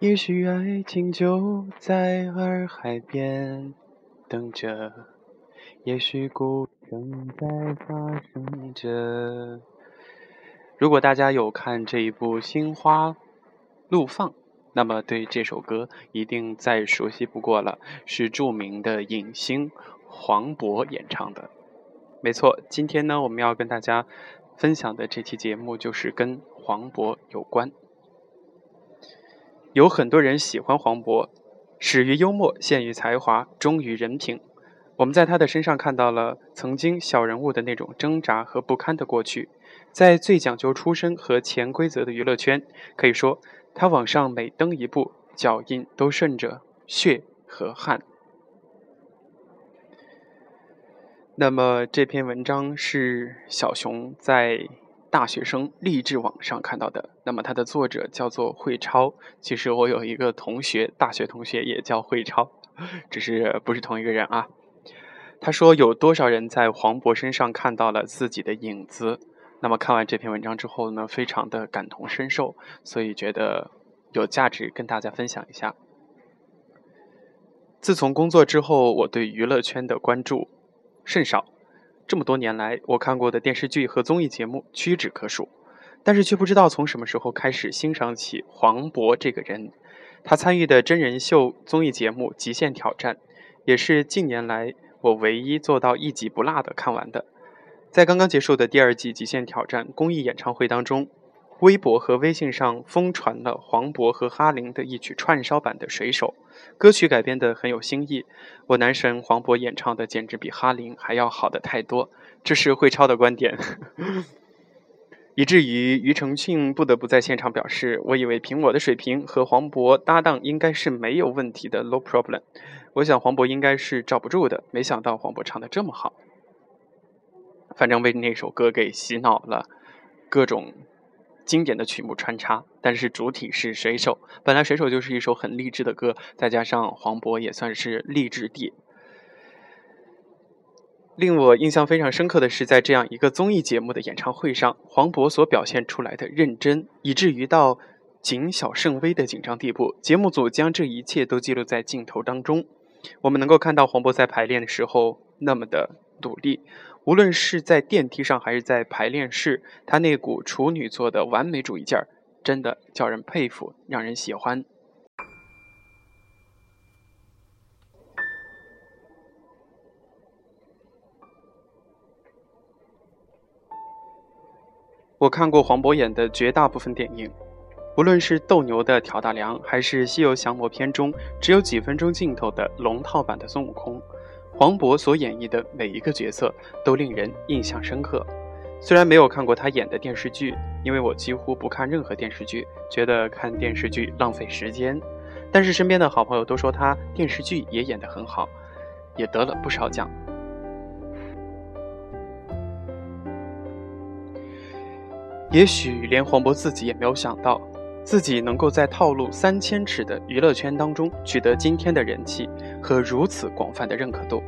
也许爱情就在洱海边等着，也许故正在发生着。如果大家有看这一部《心花怒放》，那么对这首歌一定再熟悉不过了，是著名的影星黄渤演唱的。没错，今天呢，我们要跟大家分享的这期节目就是跟黄渤有关。有很多人喜欢黄渤，始于幽默，陷于才华，忠于人品。我们在他的身上看到了曾经小人物的那种挣扎和不堪的过去。在最讲究出身和潜规则的娱乐圈，可以说他往上每登一步，脚印都顺着血和汗。那么这篇文章是小熊在大学生励志网上看到的。那么它的作者叫做惠超。其实我有一个同学，大学同学也叫惠超，只是不是同一个人啊。他说有多少人在黄渤身上看到了自己的影子？那么看完这篇文章之后呢，非常的感同身受，所以觉得有价值跟大家分享一下。自从工作之后，我对娱乐圈的关注。甚少，这么多年来，我看过的电视剧和综艺节目屈指可数，但是却不知道从什么时候开始欣赏起黄渤这个人。他参与的真人秀综艺节目《极限挑战》，也是近年来我唯一做到一集不落的看完的。在刚刚结束的第二季《极限挑战》公益演唱会当中。微博和微信上疯传了黄渤和哈林的一曲串烧版的《水手》，歌曲改编的很有新意。我男神黄渤演唱的简直比哈林还要好的太多，这是会超的观点。以至于庾澄庆不得不在现场表示：“我以为凭我的水平和黄渤搭档应该是没有问题的，no problem。我想黄渤应该是罩不住的，没想到黄渤唱的这么好。反正被那首歌给洗脑了，各种。”经典的曲目穿插，但是主体是水手。本来水手就是一首很励志的歌，再加上黄渤也算是励志帝。令我印象非常深刻的是，在这样一个综艺节目的演唱会上，黄渤所表现出来的认真，以至于到谨小慎微的紧张地步。节目组将这一切都记录在镜头当中，我们能够看到黄渤在排练的时候那么的努力。无论是在电梯上还是在排练室，他那股处女座的完美主义劲儿，真的叫人佩服，让人喜欢。我看过黄渤演的绝大部分电影，无论是斗牛的挑大梁，还是《西游降魔篇》中只有几分钟镜头的龙套版的孙悟空。黄渤所演绎的每一个角色都令人印象深刻。虽然没有看过他演的电视剧，因为我几乎不看任何电视剧，觉得看电视剧浪费时间。但是身边的好朋友都说他电视剧也演得很好，也得了不少奖。也许连黄渤自己也没有想到。自己能够在套路三千尺的娱乐圈当中取得今天的人气和如此广泛的认可度，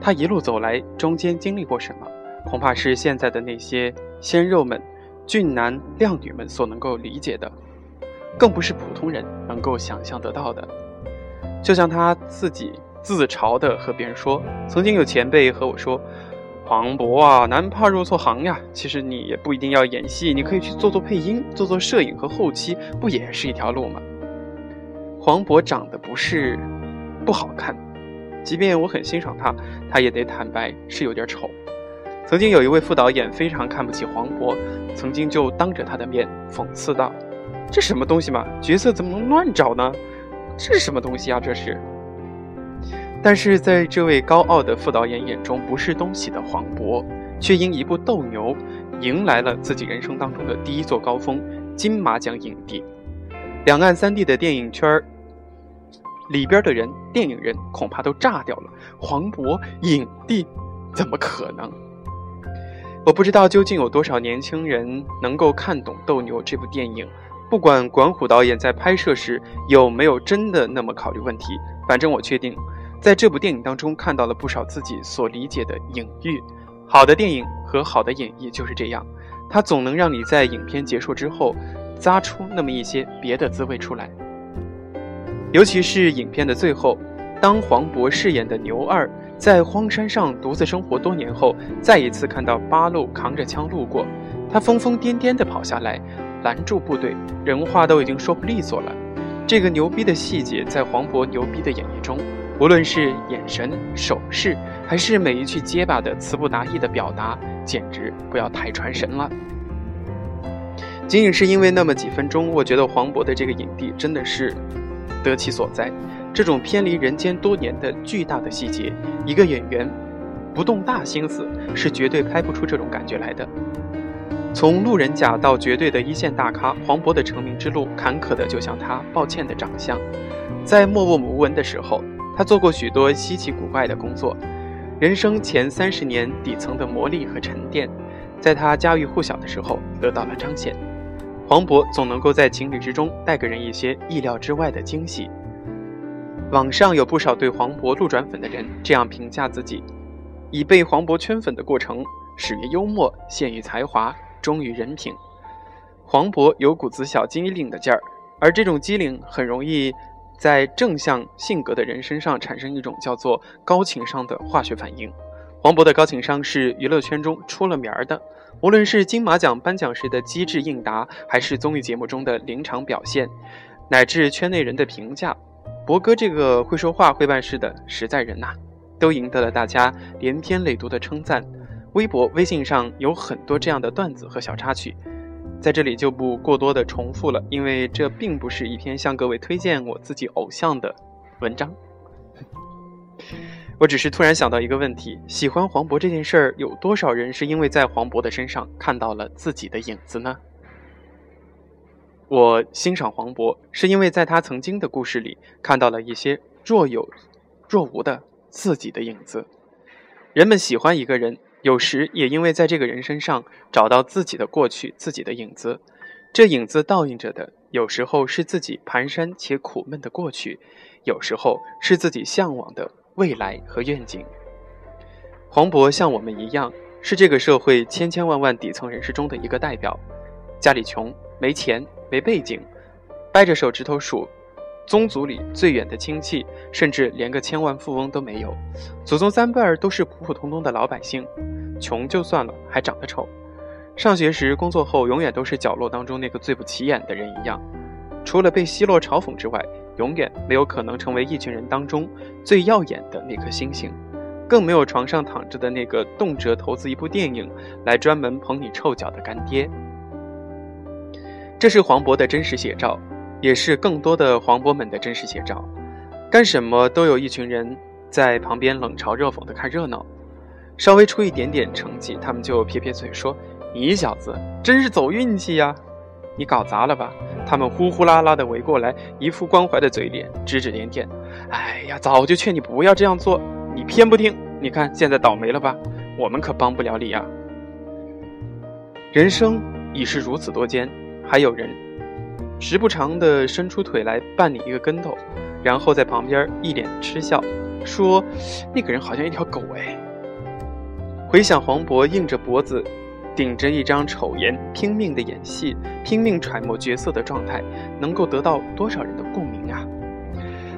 他一路走来中间经历过什么，恐怕是现在的那些鲜肉们、俊男靓女们所能够理解的，更不是普通人能够想象得到的。就像他自己自嘲的和别人说：“曾经有前辈和我说。”黄渤啊，男怕入错行呀。其实你也不一定要演戏，你可以去做做配音，做做摄影和后期，不也是一条路吗？黄渤长得不是不好看，即便我很欣赏他，他也得坦白是有点丑。曾经有一位副导演非常看不起黄渤，曾经就当着他的面讽刺道：“这什么东西嘛，角色怎么能乱找呢？这是什么东西啊？这是。”但是在这位高傲的副导演眼中，不是东西的黄渤，却因一部《斗牛》，迎来了自己人生当中的第一座高峰——金马奖影帝。两岸三地的电影圈里边的人，电影人恐怕都炸掉了。黄渤影帝，怎么可能？我不知道究竟有多少年轻人能够看懂《斗牛》这部电影。不管管虎导演在拍摄时有没有真的那么考虑问题，反正我确定。在这部电影当中看到了不少自己所理解的隐喻，好的电影和好的演绎就是这样，它总能让你在影片结束之后，咂出那么一些别的滋味出来。尤其是影片的最后，当黄渤饰演的牛二在荒山上独自生活多年后，再一次看到八路扛着枪路过，他疯疯癫癫地跑下来，拦住部队，人话都已经说不利索了。这个牛逼的细节，在黄渤牛逼的演绎中，无论是眼神、手势，还是每一句结巴的词不达意的表达，简直不要太传神了。仅仅是因为那么几分钟，我觉得黄渤的这个影帝真的是得其所在。这种偏离人间多年的巨大的细节，一个演员不动大心思是绝对拍不出这种感觉来的。从路人甲到绝对的一线大咖，黄渤的成名之路坎坷的就像他抱歉的长相。在默默无闻的时候，他做过许多稀奇古怪的工作，人生前三十年底层的磨砺和沉淀，在他家喻户晓的时候得到了彰显。黄渤总能够在情理之中带给人一些意料之外的惊喜。网上有不少对黄渤路转粉的人这样评价自己：已被黄渤圈粉的过程始于幽默，陷于才华，忠于人品。黄渤有股子小机灵的劲儿，而这种机灵很容易在正向性格的人身上产生一种叫做高情商的化学反应。黄渤的高情商是娱乐圈中出了名儿的。无论是金马奖颁奖时的机智应答，还是综艺节目中的临场表现，乃至圈内人的评价，博哥这个会说话、会办事的实在人呐，都赢得了大家连篇累牍的称赞。微博、微信上有很多这样的段子和小插曲，在这里就不过多的重复了，因为这并不是一篇向各位推荐我自己偶像的文章。我只是突然想到一个问题：喜欢黄渤这件事儿，有多少人是因为在黄渤的身上看到了自己的影子呢？我欣赏黄渤，是因为在他曾经的故事里看到了一些若有若无的自己的影子。人们喜欢一个人，有时也因为在这个人身上找到自己的过去、自己的影子。这影子倒映着的，有时候是自己蹒跚且苦闷的过去，有时候是自己向往的。未来和愿景。黄渤像我们一样，是这个社会千千万万底层人士中的一个代表。家里穷，没钱，没背景，掰着手指头数，宗族里最远的亲戚，甚至连个千万富翁都没有。祖宗三辈儿都是普普通通的老百姓，穷就算了，还长得丑。上学时、工作后，永远都是角落当中那个最不起眼的人一样。除了被奚落嘲讽之外，永远没有可能成为一群人当中最耀眼的那颗星星，更没有床上躺着的那个动辄投资一部电影来专门捧你臭脚的干爹。这是黄渤的真实写照，也是更多的黄渤们的真实写照。干什么都有一群人在旁边冷嘲热讽的看热闹，稍微出一点点成绩，他们就撇撇嘴说：“你小子真是走运气呀。”你搞砸了吧？他们呼呼啦啦的围过来，一副关怀的嘴脸，指指点点。哎呀，早就劝你不要这样做，你偏不听。你看现在倒霉了吧？我们可帮不了你呀。人生已是如此多艰，还有人时不常的伸出腿来绊你一个跟头，然后在旁边一脸嗤笑，说那个人好像一条狗哎。回想黄渤硬着脖子。顶着一张丑颜，拼命的演戏，拼命揣摩角色的状态，能够得到多少人的共鸣啊！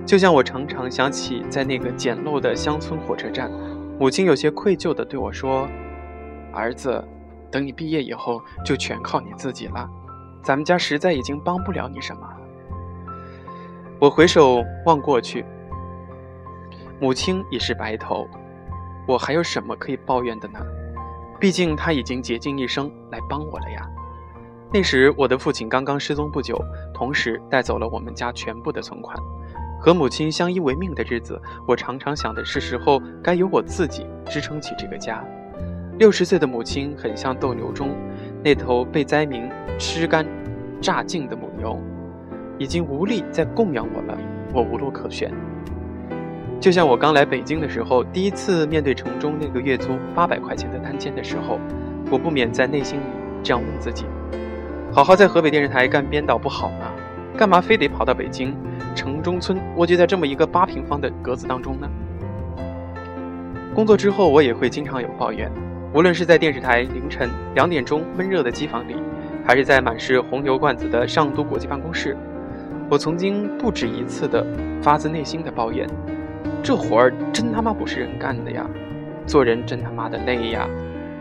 就像我常常想起，在那个简陋的乡村火车站，母亲有些愧疚地对我说：“儿子，等你毕业以后，就全靠你自己了。咱们家实在已经帮不了你什么。”我回首望过去，母亲已是白头，我还有什么可以抱怨的呢？毕竟他已经竭尽一生来帮我了呀。那时我的父亲刚刚失踪不久，同时带走了我们家全部的存款。和母亲相依为命的日子，我常常想的是时候该由我自己支撑起这个家。六十岁的母亲很像斗牛中那头被灾民吃干榨尽的母牛，已经无力再供养我了，我无路可选。就像我刚来北京的时候，第一次面对城中那个月租八百块钱的单间的时候，我不免在内心里这样问自己：好好在河北电视台干编导不好吗？干嘛非得跑到北京城中村蜗居在这么一个八平方的格子当中呢？工作之后，我也会经常有抱怨，无论是在电视台凌晨两点钟闷热的机房里，还是在满是红油罐子的上都国际办公室。我曾经不止一次的发自内心的抱怨：这活儿真他妈不是人干的呀，做人真他妈的累呀，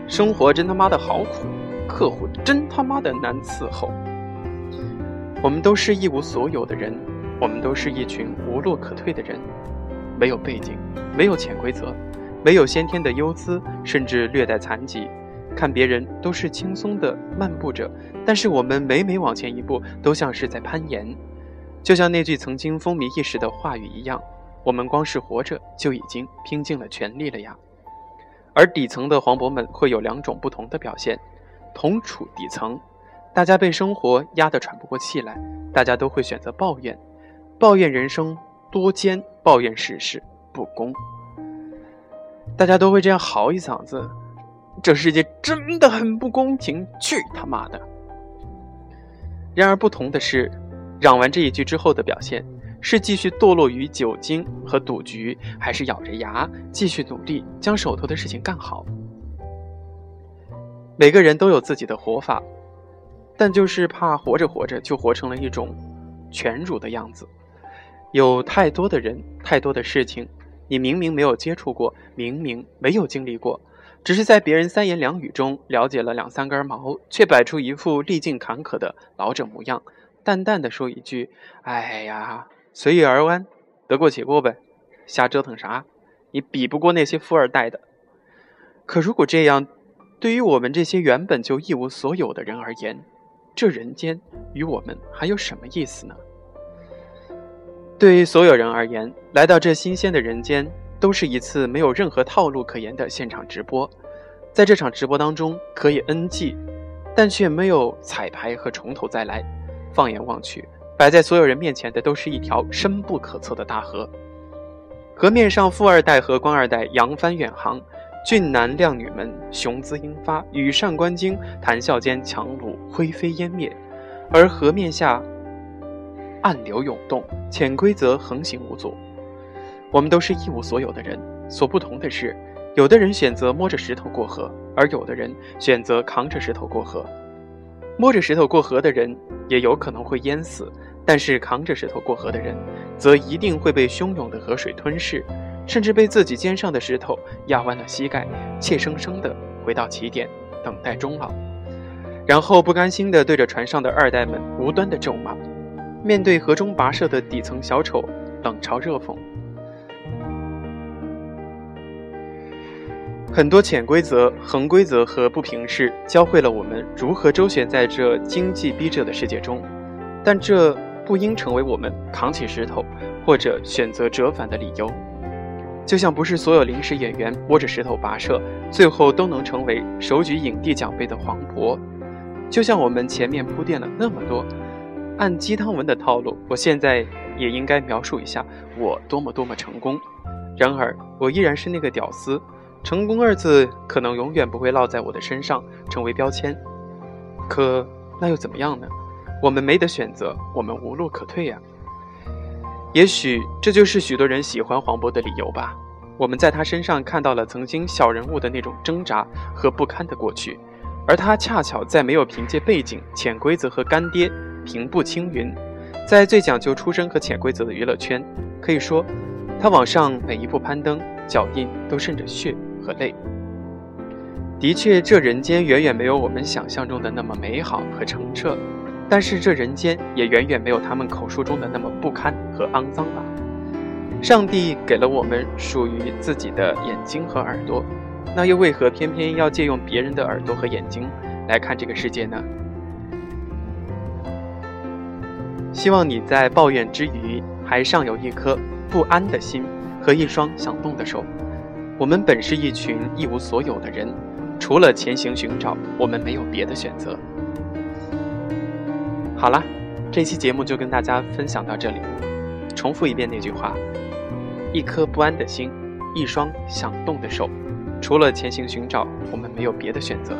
生活真他妈的好苦，客户真他妈的难伺候。我们都是一无所有的人，我们都是一群无路可退的人，没有背景，没有潜规则，没有先天的优姿，甚至略带残疾。看别人都是轻松的漫步着，但是我们每每往前一步，都像是在攀岩。就像那句曾经风靡一时的话语一样，我们光是活着就已经拼尽了全力了呀。而底层的黄渤们会有两种不同的表现：同处底层，大家被生活压得喘不过气来，大家都会选择抱怨，抱怨人生多艰，抱怨世事不公，大家都会这样嚎一嗓子。这世界真的很不公平，去他妈的！然而不同的是，嚷完这一句之后的表现，是继续堕落于酒精和赌局，还是咬着牙继续努力将手头的事情干好？每个人都有自己的活法，但就是怕活着活着就活成了一种全儒的样子。有太多的人，太多的事情，你明明没有接触过，明明没有经历过。只是在别人三言两语中了解了两三根毛，却摆出一副历尽坎坷的老者模样，淡淡的说一句：“哎呀，随遇而安，得过且过呗，瞎折腾啥？你比不过那些富二代的。”可如果这样，对于我们这些原本就一无所有的人而言，这人间与我们还有什么意思呢？对于所有人而言，来到这新鲜的人间。都是一次没有任何套路可言的现场直播，在这场直播当中可以 NG，但却没有彩排和从头再来。放眼望去，摆在所有人面前的都是一条深不可测的大河，河面上富二代和官二代扬帆远航，俊男靓女们雄姿英发，羽扇纶巾，谈笑间强弩灰飞烟灭，而河面下暗流涌动，潜规则横行无阻。我们都是一无所有的人，所不同的是，有的人选择摸着石头过河，而有的人选择扛着石头过河。摸着石头过河的人也有可能会淹死，但是扛着石头过河的人，则一定会被汹涌的河水吞噬，甚至被自己肩上的石头压弯了膝盖，怯生生地回到起点，等待终老，然后不甘心地对着船上的二代们无端的咒骂，面对河中跋涉的底层小丑，冷嘲热讽。很多潜规则、横规则和不平事，教会了我们如何周旋在这经济逼仄的世界中，但这不应成为我们扛起石头或者选择折返的理由。就像不是所有临时演员摸着石头跋涉，最后都能成为手举影帝奖杯的黄渤。就像我们前面铺垫了那么多，按鸡汤文的套路，我现在也应该描述一下我多么多么成功。然而，我依然是那个屌丝。成功二字可能永远不会落在我的身上，成为标签。可那又怎么样呢？我们没得选择，我们无路可退呀。也许这就是许多人喜欢黄渤的理由吧。我们在他身上看到了曾经小人物的那种挣扎和不堪的过去，而他恰巧在没有凭借背景、潜规则和干爹平步青云，在最讲究出身和潜规则的娱乐圈，可以说，他往上每一步攀登，脚印都渗着血。和泪，的确，这人间远远没有我们想象中的那么美好和澄澈，但是这人间也远远没有他们口述中的那么不堪和肮脏吧。上帝给了我们属于自己的眼睛和耳朵，那又为何偏偏要借用别人的耳朵和眼睛来看这个世界呢？希望你在抱怨之余，还尚有一颗不安的心和一双想动的手。我们本是一群一无所有的人，除了前行寻找，我们没有别的选择。好了，这期节目就跟大家分享到这里。重复一遍那句话：一颗不安的心，一双想动的手，除了前行寻找，我们没有别的选择。